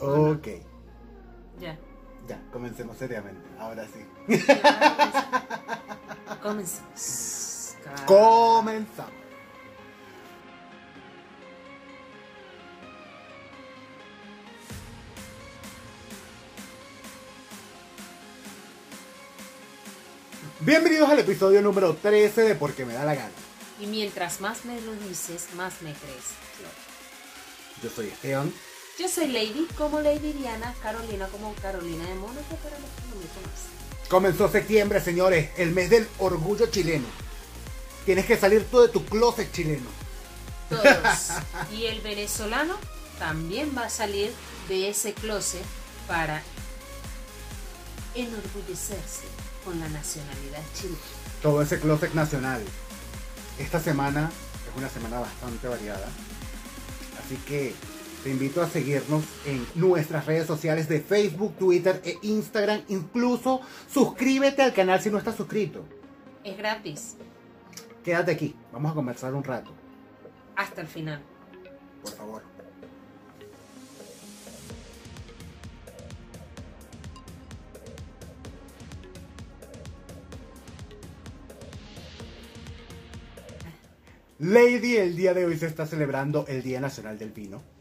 Ok. Ya. Ya, comencemos seriamente. Ahora sí. Comencemos. Comenzamos. Bienvenidos al episodio número 13 de Porque me da la gana. Y mientras más me lo dices, más me crees. Yo soy Esteban. Yo soy Lady como Lady Diana, Carolina como Carolina de Mónaco, pero no mucho más. Comenzó septiembre, señores, el mes del orgullo chileno. Tienes que salir tú de tu closet chileno. Todos. Y el venezolano también va a salir de ese closet para enorgullecerse con la nacionalidad chilena. Todo ese closet nacional. Esta semana es una semana bastante variada. Así que te invito a seguirnos en nuestras redes sociales de Facebook, Twitter e Instagram. Incluso suscríbete al canal si no estás suscrito. Es gratis. Quédate aquí, vamos a conversar un rato, Hasta el final. por favor. Lady, el día de hoy se está celebrando el Día Nacional del Vino.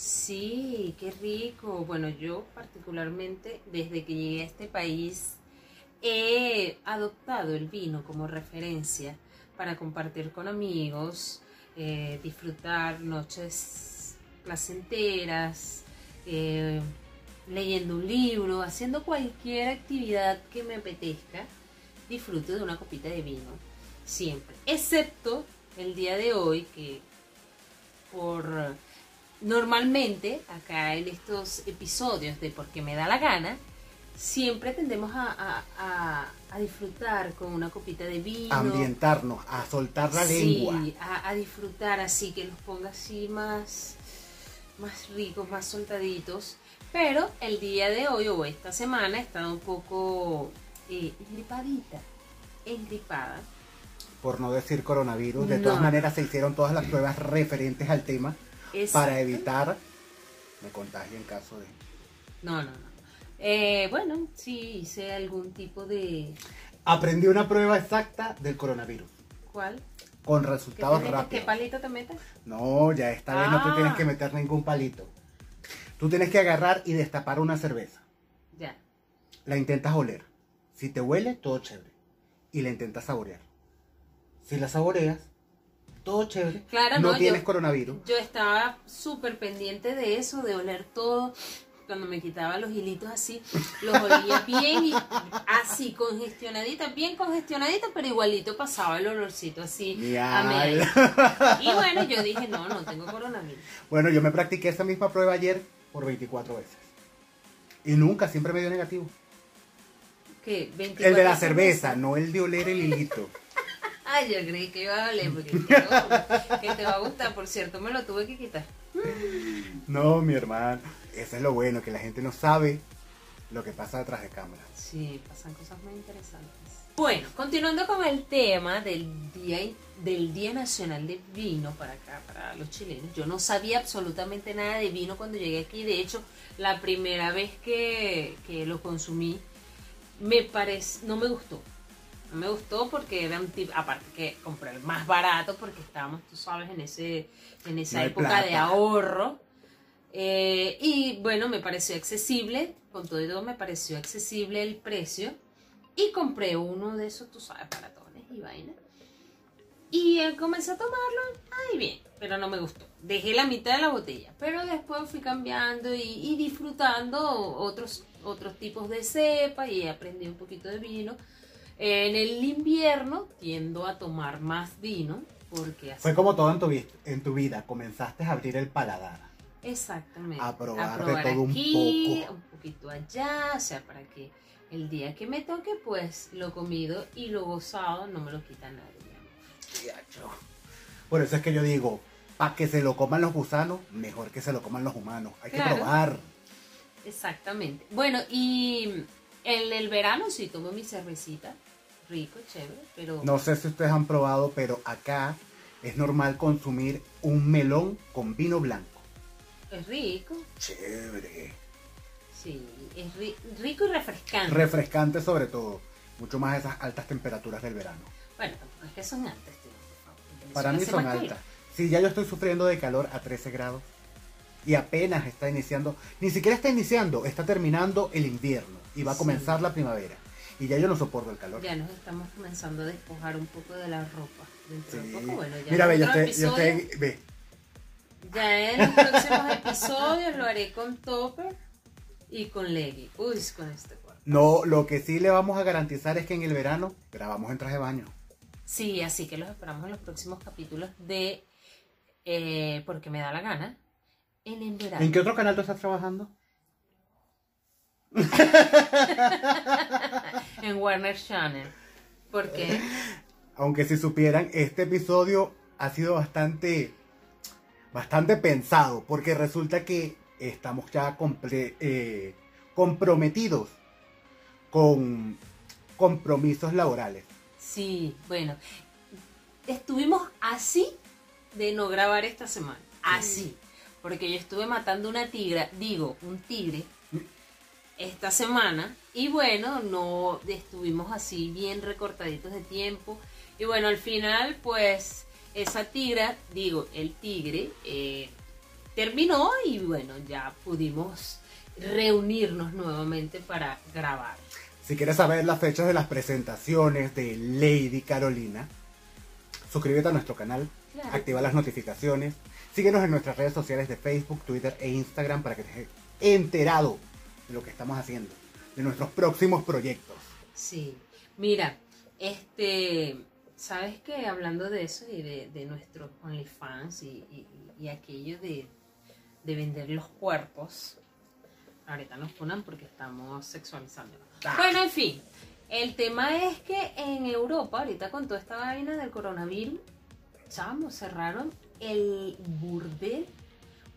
Sí, qué rico. Bueno, yo particularmente desde que llegué a este país he adoptado el vino como referencia para compartir con amigos, eh, disfrutar noches placenteras, eh, leyendo un libro, haciendo cualquier actividad que me apetezca, disfruto de una copita de vino, siempre, excepto el día de hoy que por normalmente acá en estos episodios de Porque me da la gana, siempre tendemos a, a- a- a disfrutar con una copita de vino. Ambientarnos, a soltar la Sí, lengua. a, a disfrutar así, que los ponga así más, más ricos, más soltaditos. Pero el día de hoy o esta semana he estado un poco eh, engripadita, engripada. por no decir coronavirus. De No. todas maneras se hicieron todas las pruebas referentes al tema para evitar me contagio en caso de... No, no, no. Eh, bueno, sí hice algún tipo de... Aprendí una prueba exacta del coronavirus, ¿Cuál? con ¿Qué, te resultados? ¿Qué rápidos. palito te metes? No, ya esta vez no te Ah. tienes que meter ningún palito. Tú tienes que agarrar y destapar una cerveza. Ya. La intentas oler. Si te huele, todo chévere. Y la intentas saborear. Si la saboreas, todo chévere. Claro, no no, tienes yo- coronavirus. Yo estaba súper pendiente de eso, de oler todo. Cuando me quitaba los hilitos así, los olía bien y así, congestionadita, bien congestionadita, pero igualito pasaba el olorcito así a medio. Y bueno, yo dije, no, no tengo coronavirus. Bueno, yo me practiqué esa misma prueba ayer por 24 veces. Y nunca, siempre me dio negativo. ¿Qué? 24 El de la cerveza, no el de oler el hilito. Ay, yo creí que iba a oler, porque que, no, que te va a gustar. Por cierto, me lo tuve que quitar. No, mi hermano. Eso es lo bueno, que la gente no sabe lo que pasa detrás de cámara. Sí, pasan cosas muy interesantes. Bueno, continuando con el tema del Día, del día Nacional del Vino para acá, para los chilenos. Yo no sabía absolutamente nada de vino cuando llegué aquí. De hecho, la primera vez que, que lo consumí, me parece, no me gustó. Me gustó porque era un tipo, aparte que compré el más barato porque estábamos, tú sabes, en ese, en esa No época de plata. ahorro. Eh, y bueno, me pareció accesible, con todo y todo me pareció accesible el precio. Y compré uno de esos, tú sabes, baratones y vaina. Y eh, comencé a tomarlo, ay bien, pero no me gustó. Dejé la mitad de la botella, pero después fui cambiando y, y disfrutando otros, otros tipos de cepa y aprendí un poquito de vino. En el invierno tiendo a tomar más vino porque así Fue como todo en tu, en tu vida. Comenzaste a abrir el paladar. Exactamente. A probar de todo un poco. un poquito allá, o sea, para que el día que me toque, pues lo comido y lo gozado no me lo quita nadie. Por eso es que yo digo, para que se lo coman los gusanos, mejor que se lo coman los humanos. Hay que probar. Exactamente. Bueno, y en el verano sí tomo mi cervecita, rico, chévere, pero No sé si ustedes han probado, pero acá es normal consumir un melón con vino blanco. Es rico. Chévere. Sí, es ri- rico y refrescante. Refrescante sobre todo. Mucho más esas altas temperaturas del verano. bueno, es que son altas, tío, Para mí son altas. Sí, ya yo estoy sufriendo de calor a 13 grados. Y apenas está iniciando, ni siquiera está iniciando, está terminando el invierno y va a Sí. comenzar la primavera. Y ya yo no soporto el calor. Ya nos estamos comenzando a despojar un poco de la ropa. Dentro Sí. de poco, bueno, ya Mira, ve, yo estoy, yo estoy- ve, Ya en los próximos episodios lo haré con topper y con leggy. Uy, con este cuerpo. No, lo que sí le vamos a garantizar es que en el verano grabamos en traje de baño. Sí, así que los esperamos en los próximos capítulos de eh, Porque me da la gana. En el verano. ¿En qué otro canal tú estás trabajando? En Warner Channel. Porque Aunque si supieran, este episodio ha sido bastante, bastante pensado, porque resulta que estamos ya comple- eh, comprometidos con compromisos laborales. sí, bueno, estuvimos así de no grabar esta semana. Así. Porque yo estuve matando una tigra, digo, un tigre, esta semana. Y bueno, no estuvimos así bien recortaditos de tiempo. Y bueno, al final, pues, esa tigra, digo, el tigre, eh, terminó y bueno, ya pudimos reunirnos nuevamente para grabar. Si quieres saber las fechas de las presentaciones de Lady Carolina, suscríbete a nuestro canal, Claro. activa las notificaciones, síguenos en nuestras redes sociales de Facebook, Twitter e Instagram para que estés enterado de lo que estamos haciendo, de nuestros próximos proyectos. Sí, mira, este, ¿sabes qué? Hablando de eso y de, de nuestros OnlyFans y, y, y aquello de, de vender los cuerpos, ahorita nos ponen porque estamos sexualizando. Ah. Bueno, en fin, el tema es que en Europa, ahorita con toda esta vaina del coronavirus, chamo, cerraron el burdel,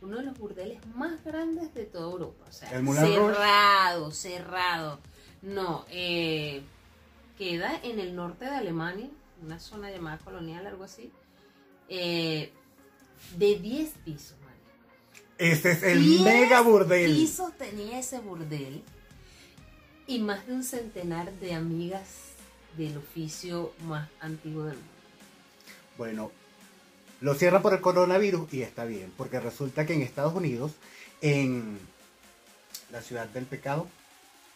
uno de los burdeles más grandes de toda Europa. O sea, ¿El Moulin Rouge? cerrado, cerrado. No, eh, queda en el norte de Alemania, una zona llamada colonial, algo así, eh, de 10 pisos. Este es el 10 mega burdel. pisos tenía ese burdel y más de un centenar de amigas del oficio más antiguo del mundo. Bueno, lo cierran por el coronavirus y está bien, porque resulta que en Estados Unidos, en la ciudad del pecado,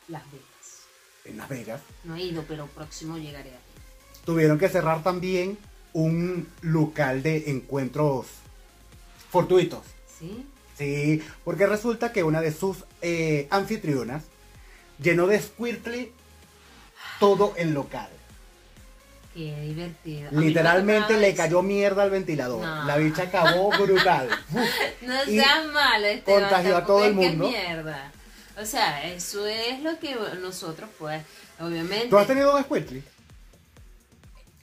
Las Vegas. en Las Vegas, No he ido, pero próximo llegaré a tuvieron que cerrar también un local de encuentros fortuitos. ¿Sí? Sí, porque resulta que una de sus eh, anfitrionas llenó de squirtle todo el local. Qué divertido. Literalmente le cayó mierda al ventilador. No. La bicha acabó brutal. No seas malo, contagió a todo el mundo. mierda. O sea, eso es lo que nosotros, pues, obviamente. ¿Tú has tenido un squirtle?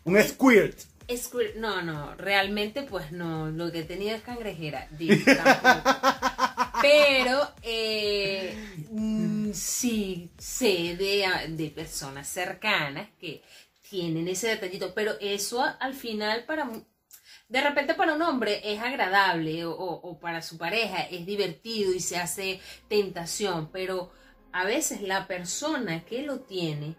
Un squirt. Squirt- no, no, realmente pues no, lo que he tenido es cangrejera, digo. Pero eh, mm, sí sé de, de personas cercanas que tienen ese detallito, pero eso al final para, de repente para un hombre es agradable o, para su pareja es divertido y se hace tentación, pero a veces la persona que lo tiene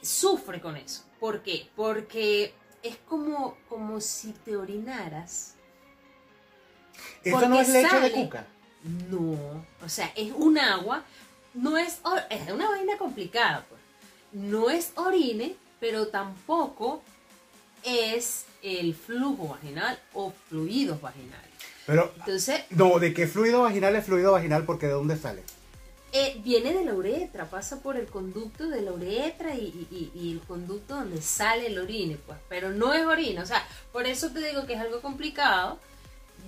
sufre con eso. ¿Por qué? Porque es como, como si te orinaras. ¿Eso Porque no es leche sale. de cuca? No, o sea, es un agua, no es, es una vaina complicada, pues. No es orine, pero tampoco es el flujo vaginal o fluidos vaginales. Pero, Entonces, no, ¿de qué fluido vaginal es fluido vaginal? Porque ¿de dónde sale? eh, viene de la uretra, pasa por el conducto de la uretra y, y- y el conducto donde sale el orine, pues, pero no es orina, o sea, por eso te digo que es algo complicado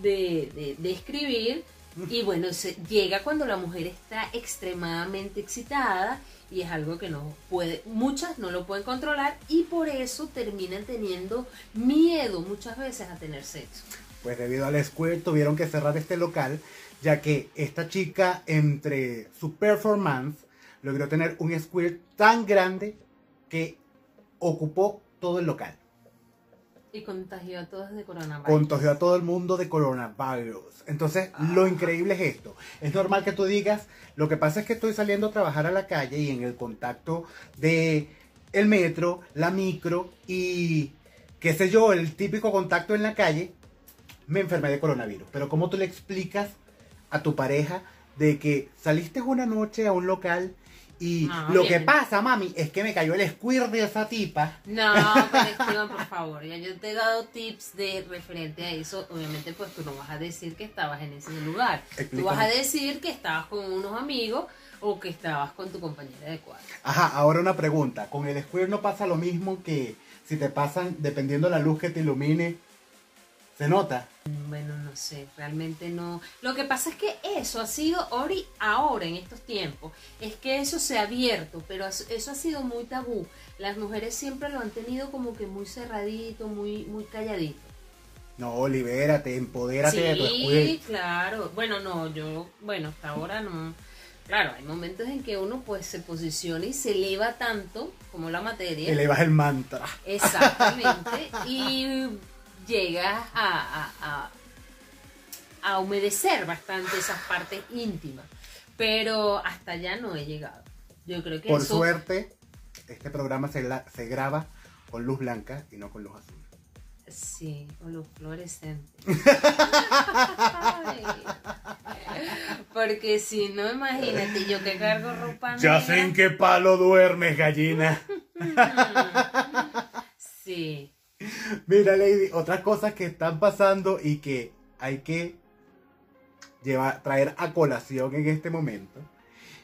de, de, de escribir y bueno, se, llega cuando la mujer está extremadamente excitada y es algo que no puede, muchas no lo pueden controlar y por eso terminan teniendo miedo muchas veces a tener sexo. Pues debido al squirt tuvieron que cerrar este local, ya que esta chica, entre su performance, logró tener un squirt tan grande que ocupó todo el local. Y contagió a todos de coronavirus. contagió a todo el mundo de coronavirus. Entonces, lo increíble es esto. Es normal que tú digas, lo que pasa es que estoy saliendo a trabajar a la calle y en el contacto de el metro, la micro y qué sé yo, el típico contacto en la calle, me enfermé de coronavirus. Pero ¿cómo tú le explicas a tu pareja de que saliste una noche a un local y Ah, lo bien. que pasa, mami, es que me cayó el squirt de esa tipa? No, pero Esteban, por favor, ya yo te he dado tips de referente a eso. Obviamente, pues tú no vas a decir que estabas en ese lugar. Tú vas a decir que estabas con unos amigos o que estabas con tu compañera de cuadro. Ajá, ahora una pregunta. Con el squirt no pasa lo mismo que si te pasan, dependiendo la luz que te ilumine, ¿se nota? Bueno, no sé, realmente no. Lo que pasa es que eso ha sido y- ahora en estos tiempos, es que eso se ha abierto, pero eso ha sido muy tabú. Las mujeres siempre lo han tenido como que muy cerradito, muy, muy calladito. No, libérate, empodérate de tu Sí, squirt. claro. Bueno, no, yo, bueno, hasta ahora no. Claro, hay momentos en que uno pues se posiciona y se eleva tanto como la materia. Elevas el mantra. Exactamente. y llegas a, a, a, a humedecer bastante esas partes íntimas. Pero hasta allá no he llegado. Yo creo que Por eso- suerte, este programa se, la- se graba con luz blanca y no con luz azul. Sí, o los fluorescentes. Ay. Porque si no, imagínate, yo que cargo ropa negra. qué palo duermes, gallina. Sí. Mira, Lady, otras cosas que están pasando y que hay que llevar, traer a colación en este momento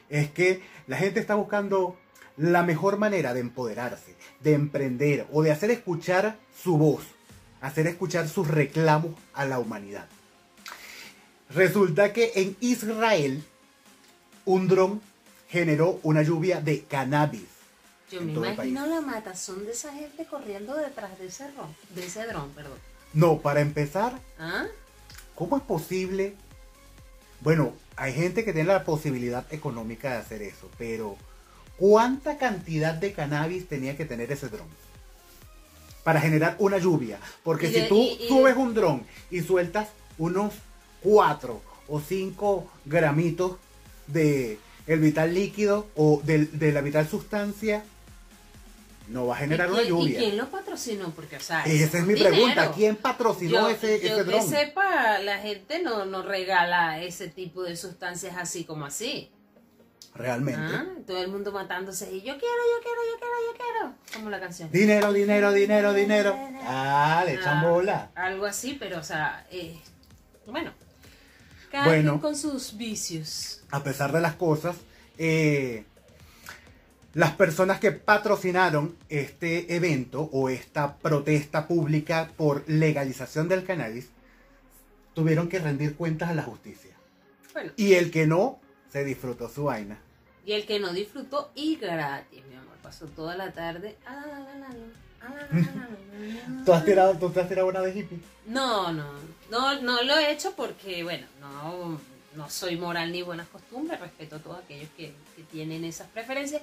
es que la gente está buscando la mejor manera de empoderarse, de emprender o de hacer escuchar su voz, hacer escuchar sus reclamos a la humanidad. Resulta que en Israel un dron generó una lluvia de cannabis. Yo me imagino la matazón de esa gente corriendo detrás de ese de ese dron, perdón. No, para empezar, ¿Ah? ¿Cómo es posible? Bueno, hay gente que tiene la posibilidad económica de hacer eso, pero ¿cuánta cantidad de cannabis tenía que tener ese dron? Para generar una lluvia. Porque si tú y- y- subes un dron y sueltas unos 4 o 5 gramitos de el vital líquido o de, la vital sustancia, no va a generar ¿Y una quién- ¿Y lluvia. quién lo patrocinó? Porque, o sea, Esa es mi dinero. pregunta. ¿Quién patrocinó yo, ese, yo ese que sepa, la gente no, no regala ese tipo de sustancias así como así. Realmente. ¿Ah? Todo el mundo matándose y yo quiero, yo quiero, yo quiero, yo quiero. Como la canción. Dinero, dinero, dinero, dinero. Ah, le echan Ah. Algo así, pero, o sea, eh, bueno. Cada Bueno. quien con sus vicios. A pesar de las cosas, eh, las personas que patrocinaron este evento o esta protesta pública por legalización del cannabis tuvieron que rendir cuentas a la justicia. Bueno, Y el que no, se disfrutó su vaina. y el que no disfrutó y gratis, mi amor. Pasó toda la tarde. ¿Tú has tirado, tú te has tirado una de hippie? No, no, no, no lo he hecho porque, bueno, no, no soy moral ni buenas costumbres, respeto a todos aquellos que, que tienen esas preferencias,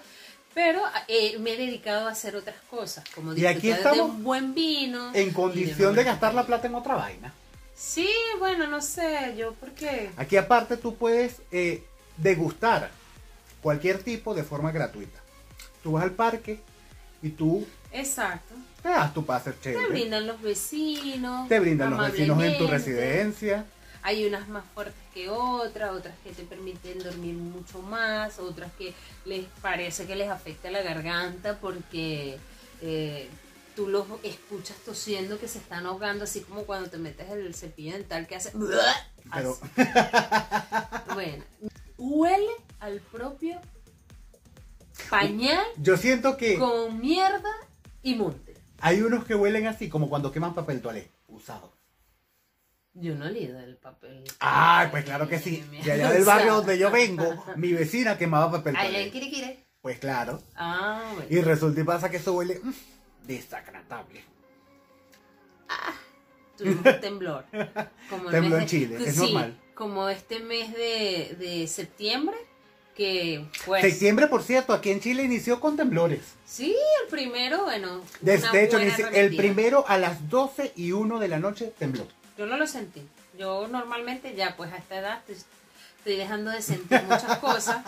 pero eh, me he dedicado a hacer otras cosas, como Y aquí de estamos un buen vino. En condición de gastar la plata en otra vaina. Sí, bueno, no sé, yo porque... Aquí aparte tú puedes eh, degustar cualquier tipo de forma gratuita. Tú vas al parque y tú Exacto. te das tu pase Te chévere. brindan los vecinos. Te brindan los vecinos en tu residencia. Hay unas más fuertes que otras, otras que te permiten dormir mucho más, otras que les parece que les afecta la garganta porque eh, tú los escuchas tosiendo que se están ahogando, así como cuando te metes el cepillo dental que hace... Pero. Bueno, huele al propio pañal yo siento que con mierda y monte. hay unos que huelen así, como cuando queman papel toalé usado. Yo no leído el papel. Ay, pues claro que sí. De allá del barrio donde yo vengo, mi vecina quemaba papel Allá en. Quiriquire. Pues claro. Ah, bueno. Y resulta y pasa que eso huele mm, desagradable. Tuvimos un temblor. Como mes en Chile, es sí, normal. Como este mes de, de septiembre, que pues... Septiembre, por cierto, aquí en Chile inició con temblores. Sí, el primero, bueno. De, una de hecho, el primero a las 12 y 1 de la noche tembló. Yo no lo sentí. Yo normalmente ya, pues a esta edad estoy, estoy dejando de sentir muchas cosas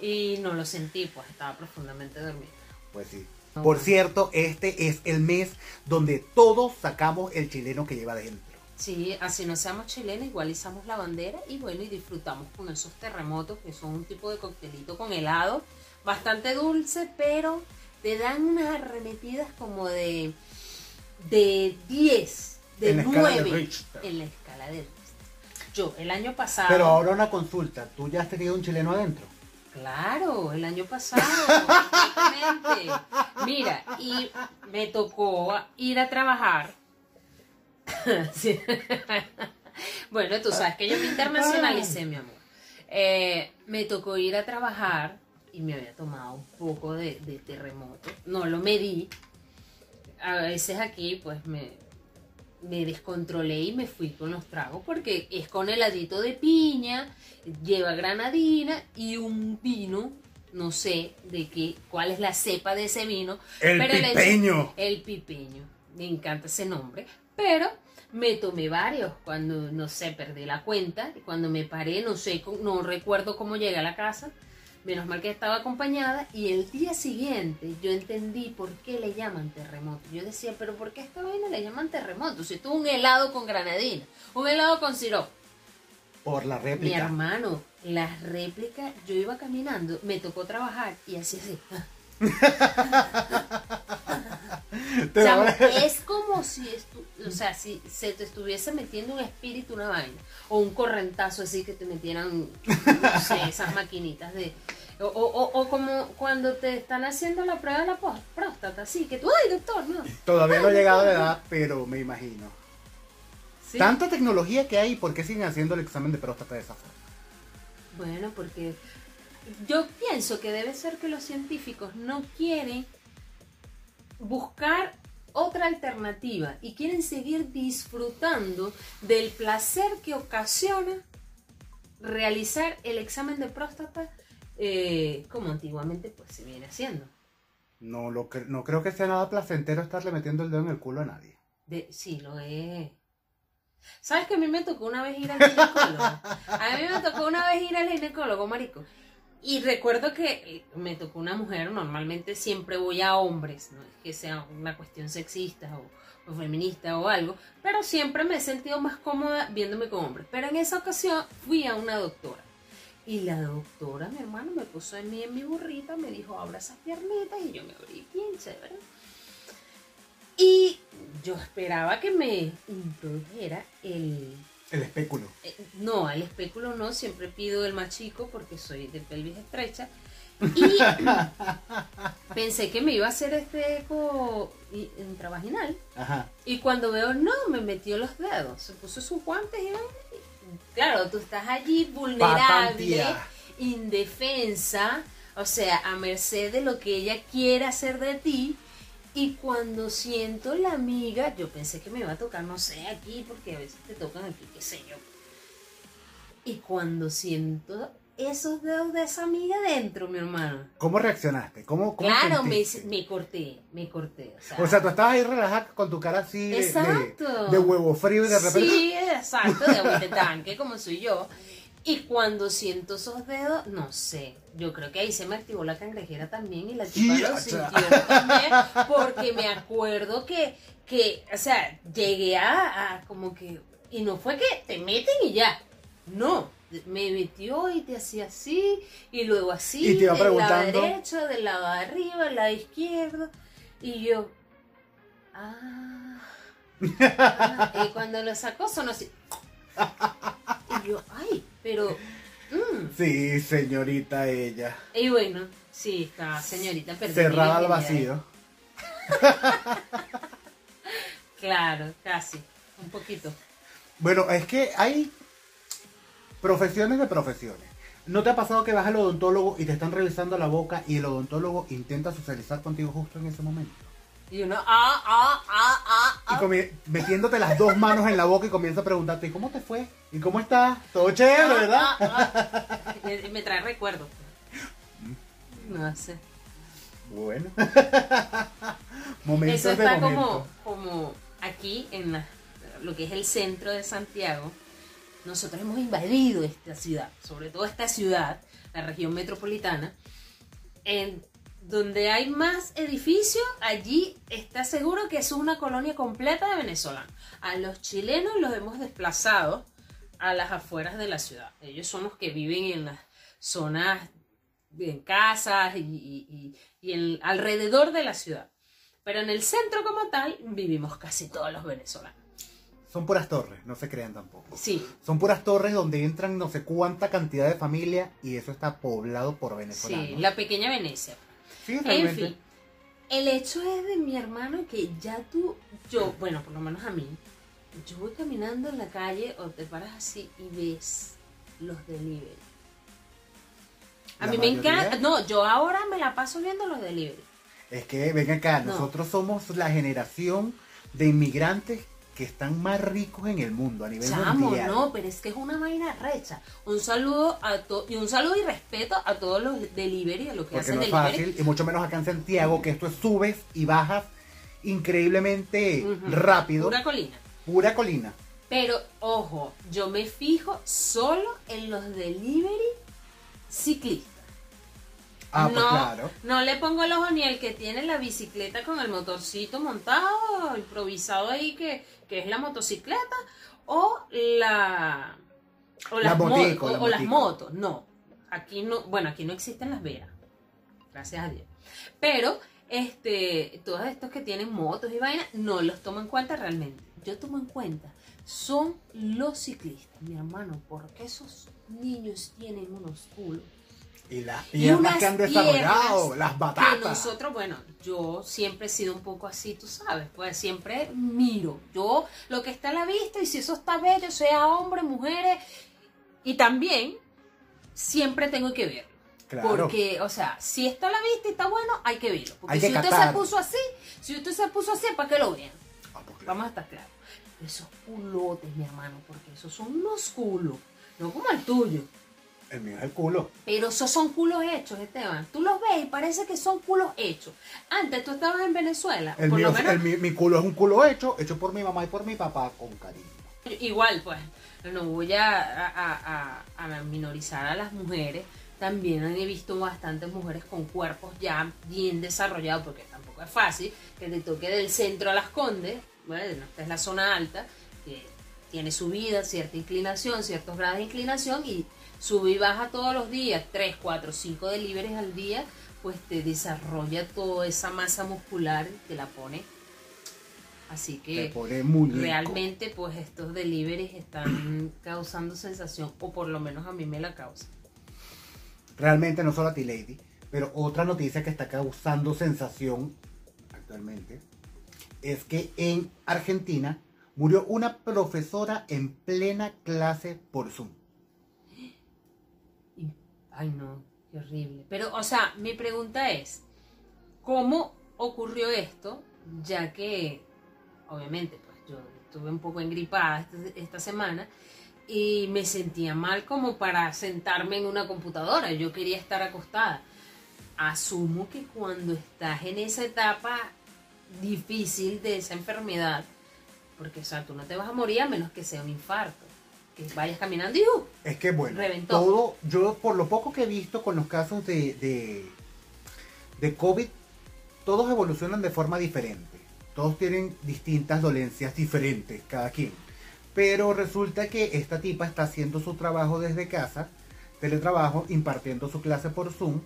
y no lo sentí, pues estaba profundamente dormida. Pues sí. Ah, Por bueno. cierto, este es el mes donde todos sacamos el chileno que lleva dentro. Sí, así no seamos chilenos, igual izamos la bandera y bueno, y disfrutamos con esos terremotos que son un tipo de coctelito con helado, bastante dulce, pero te dan unas arremetidas como de, de 10, de En la escala de 9 Richter. en la escala de Richter. Yo, el año pasado... Pero ahora una consulta, ¿tú ya has tenido un chileno adentro? Claro, el año pasado. Mira, y me tocó ir a trabajar. Sí. Bueno, tú sabes que yo me internacionalicé, mi amor. Eh, me tocó ir a trabajar y me había tomado un poco de, de terremoto. No lo medí. A veces aquí, pues me, me descontrolé y me fui con los tragos porque es con heladito de piña, lleva granadina y un vino, no sé de qué, cuál es la cepa de ese vino. El eché- pipeño. el pipeño, me encanta ese nombre, pero me tomé varios cuando, no sé, perdí la cuenta, cuando me paré, no sé, no recuerdo cómo llegué a la casa, menos mal que estaba acompañada, y el día siguiente yo entendí por qué le llaman terremoto. Yo decía, pero ¿por qué a esta vaina le llaman terremoto? Si tuvo un helado con granadina, un helado con sirope. Por la Mi réplica. hermano, las réplicas, yo iba caminando, me tocó trabajar y así así. O sea, es como si, estu- o sea, si se te estuviese metiendo un espíritu, una vaina, o un correntazo así que te metieran, no sé, esas maquinitas de... O, o- o- como cuando te están haciendo la prueba de la próstata, así que tú, ay, doctor, no. Todavía no he llegado a la edad, pero me imagino. Sí. Tanta tecnología que hay, ¿por qué siguen haciendo el examen de próstata de esa forma? Bueno, porque yo pienso que debe ser que los científicos no quieren buscar otra alternativa y quieren seguir disfrutando del placer que ocasiona realizar el examen de próstata eh, como antiguamente pues se viene haciendo. No, lo cre- no creo que sea nada placentero estarle metiendo el dedo en el culo a nadie. De, sí, lo es. ¿Sabes que a mí me tocó una vez ir al ginecólogo? A mí me tocó una vez ir al ginecólogo, marico. Y recuerdo que me tocó una mujer, normalmente siempre voy a hombres, no es que sea una cuestión sexista o, o feminista o algo, pero siempre me he sentido más cómoda viéndome con hombres. Pero en esa ocasión fui a una doctora. Y la doctora, mi hermano, me puso en mí en mi burrita, me dijo, abra esas piernitas y yo me abrí bien chévere. Y yo esperaba que me introdujera el... El espéculo. eh, No, el espéculo no, siempre pido el más chico porque soy de pelvis estrecha. Y pensé que me iba a hacer este eco intravaginal. Ajá. Y cuando veo, no, me metió los dedos. Se puso sus guantes y Claro, tú estás allí vulnerable, Patantía. indefensa, o sea, a merced de lo que ella quiere hacer de ti. Y cuando siento la amiga, yo pensé que me iba a tocar, no sé, aquí, porque a veces te tocan aquí, qué sé yo. Y cuando siento esos dedos de esa amiga dentro, mi hermano. ¿Cómo reaccionaste? ¿Cómo, cómo Claro, me, me corté, me corté. O sea, O sea, tú estabas ahí relajada con tu cara así de, de, huevo frío y de repente... Sí, exacto, de agüita de tanque, como soy yo. Y cuando siento esos dedos, no sé, yo creo que ahí se me activó la cangrejera también y la tipa lo sintió también, porque me acuerdo que, que o sea, llegué a, a como que, y no fue que te meten y ya, no, me metió y te hacía así, y luego así, Y te iba del lado preguntando. derecho, del lado de arriba, del lado izquierdo, y yo, ah, ah, y cuando lo sacó sonó así, y yo, ay, pero, mm. Sí, señorita ella. y bueno, sí, está señorita perdí mi Cerrada al vacío. Claro, casi, un poquito. Bueno, es que hay profesiones de profesiones. ¿No te ha pasado que vas al odontólogo y te están revisando la boca y el odontólogo intenta socializar contigo justo en ese momento? Y uno, ah, ah, ah, ah, Y ah. comi- metiéndote las dos manos en la boca y comienza a preguntarte, ¿y cómo te fue? ¿Y cómo estás? Todo chévere, ¿verdad? Ah, ah. Y- y me trae recuerdos. No sé. Bueno. Eso Momentos de está como, como aquí en la- lo que es el centro de Santiago. Nosotros hemos invadido esta ciudad, sobre todo esta ciudad, la región metropolitana, en donde hay más edificios, allí está seguro que es una colonia completa de venezolanos. A los chilenos los hemos desplazado a las afueras de la ciudad. Ellos son los que viven en las zonas, en casas y, y- y- y en- alrededor de la ciudad. Pero en el centro como tal vivimos casi todos los venezolanos. Son puras torres, no se crean tampoco. Sí, Son puras torres donde entran no sé cuánta cantidad de familia y eso está poblado por sí, venezolanos. la pequeña Venecia. Sí, En fin, el hecho es de mi hermano que ya tú, yo, bueno, por lo menos a mí, yo voy caminando en la calle o te paras así y ves los delivery. A La mí me encanta, no, yo ahora me la paso viendo los delivery. Es que, ven acá, No. nosotros somos la generación de inmigrantes que están más ricos en el mundo a nivel Chamo, mundial. no, pero es que es una vaina recha. Un saludo a to y un saludo y respeto a todos los delivery, a los que Porque hacen no es delivery. fácil, y mucho menos acá en Santiago, que esto es subes y bajas increíblemente rápido. Pura colina. pura colina. Pero, ojo, yo me fijo solo en los delivery ciclistas. Ah, pues claro. no le pongo el ojo ni el que tiene la bicicleta con el motorcito montado, improvisado ahí, que, que es la motocicleta, o la. O La las, la o las motico. motos. No. Aquí no. Bueno, aquí no existen las veras. Gracias a Dios. Pero, este, todos estos que tienen motos y vainas, no los tomo en cuenta realmente. Yo tomo en cuenta. Son los ciclistas, mi hermano, porque esos niños tienen unos culos Y las y piernas unas que han desarrollado, las que batatas. nosotros, bueno, yo siempre he sido un poco así, tú sabes, pues siempre miro. Yo lo que está a la vista y si eso está bello, sea hombre, mujeres, y también siempre tengo que verlo. Claro. Porque, o sea, si está a la vista y está bueno, hay que verlo. Porque que si usted catar. se puso así, si usted se puso así, ¿para qué lo vean? Ah, pues. Vamos a estar claros. Esos culotes, mi hermano, porque esos son unos culos, no como el tuyo. El mío es el culo. Pero esos son culos hechos, Esteban. Tú los ves y parece que son culos hechos. Antes tú estabas en Venezuela. El por mío, lo menos, el mi, mi culo es un culo hecho, hecho por mi mamá y por mi papá con cariño. igual, pues, no voy a, a- a- a minorizar a las mujeres. También he visto bastantes mujeres con cuerpos ya bien desarrollados, porque tampoco es fácil que te toque del centro a las condes. Bueno, esta es la zona alta, que tiene subida, cierta inclinación, ciertos grados de inclinación y sube y baja todos los días, 3, 4, 5 deliveries al día, pues te desarrolla toda esa masa muscular que la pone. Así Te que pone realmente pues estos deliveries están causando sensación, o por lo menos a mí me la causa. Realmente no solo a ti, Lady, pero otra noticia que está causando sensación actualmente es que en Argentina murió una profesora en plena clase por Zoom. Ay no, qué horrible. Pero, o sea, mi pregunta es, ¿cómo ocurrió esto? Ya que, obviamente, pues yo estuve un poco engripada este- esta semana y me sentía mal como para sentarme en una computadora. Yo quería estar acostada. Asumo que cuando estás en esa etapa difícil de esa enfermedad, porque, o sea, tú no te vas a morir a menos que sea un infarto, que vayas caminando y ¡uh! Es que bueno, Reventó. todo, yo por lo poco que he visto con los casos de, de, de COVID, todos evolucionan de forma diferente. Todos tienen distintas dolencias diferentes, cada quien. Pero resulta que esta tipa está haciendo su trabajo desde casa, teletrabajo, impartiendo su clase por Zoom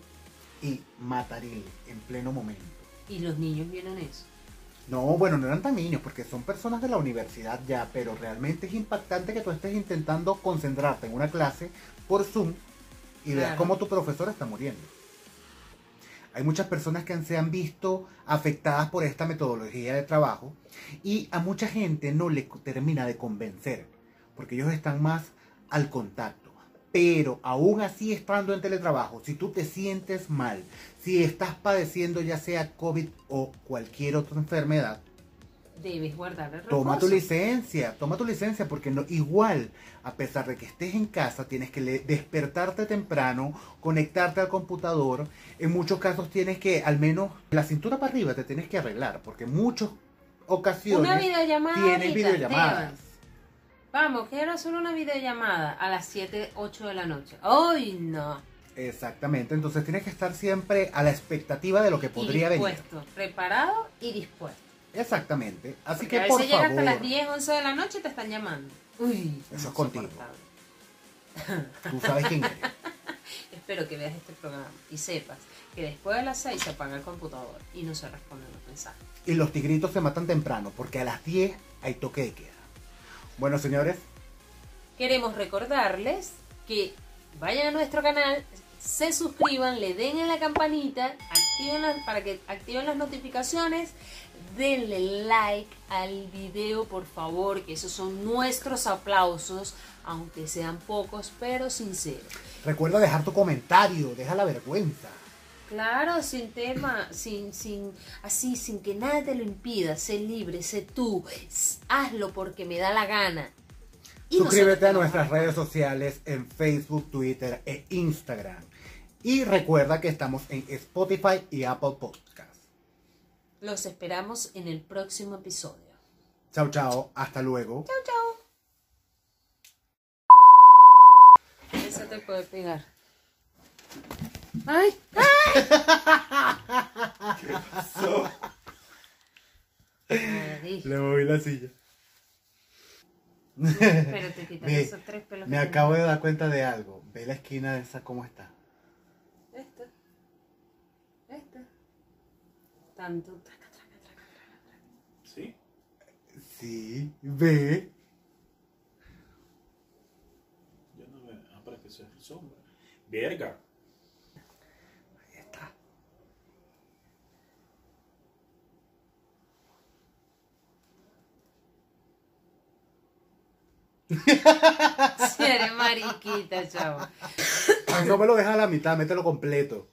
y mataril en pleno momento. Y los niños vieron eso. No, bueno, no eran tan niños porque son personas de la universidad ya, pero realmente es impactante que tú estés intentando concentrarte en una clase por Zoom y veas Claro. cómo tu profesor está muriendo. Hay muchas personas que se han visto afectadas por esta metodología de trabajo y a mucha gente no le termina de convencer porque ellos están más al contacto. Pero aún así estando en teletrabajo, si tú te sientes mal, si estás padeciendo ya sea COVID o cualquier otra enfermedad, debes guardar el reposo. Toma tu licencia, toma tu licencia, porque no, igual, a pesar de que estés en casa, tienes que le- despertarte temprano, conectarte al computador. En muchos casos tienes que, al menos, la cintura para arriba te tienes que arreglar, porque en muchas ocasiones Una videollamada tienes videollamadas. Vamos, quiero hacer una videollamada a las 7, 8 de la noche. ¡Ay, no! Exactamente, entonces tienes que estar siempre a la expectativa de lo que podría y venir. dispuesto, preparado y dispuesto. Exacamente, así Porque que a por veces llega hasta las favor, 10, 11 de la noche y te están llamando. Uy, Eso es contigo. tú sabes quién eres. Espero que veas este programa y sepas que después de las 6 se apaga el computador y no se responden los mensajes. Y los tigritos se matan temprano, porque a las 10 hay toque de queda. Bueno, señores, Queremos recordarles que vayan a nuestro canal, se suscriban, le den en la campanita, activen las- para que activen las notificaciones, denle like al video por favor, que esos son nuestros aplausos, aunque sean pocos pero sinceros. recuerda dejar tu comentario, deja la vergüenza. Claro, sin tema, sin, sin, así, sin que nada te lo impida, sé libre, sé tú, hazlo porque me da la gana. Y Suscríbete te a nuestras redes sociales en Facebook, Twitter e Instagram. Y recuerda que estamos en Spotify y Apple Podcasts. Los esperamos en el próximo episodio. Chao, chao. Hasta luego. Chao, chao. Eso te puede pegar. ¡Ay! ¡Ay! Le moví la silla. Pero te quitas Ve, esos tres pelos. Me acabo de dar cuenta de algo. Ve la esquina de esa cómo está. Esta. Esta. Tanto. traca, traca, traca, traca. ¿Sí? Sí, ve. Yo no me. Ah, para que sea sombra. Verga. Si eres mariquita, chavo. Ay, no me lo dejas a la mitad, mételo completo.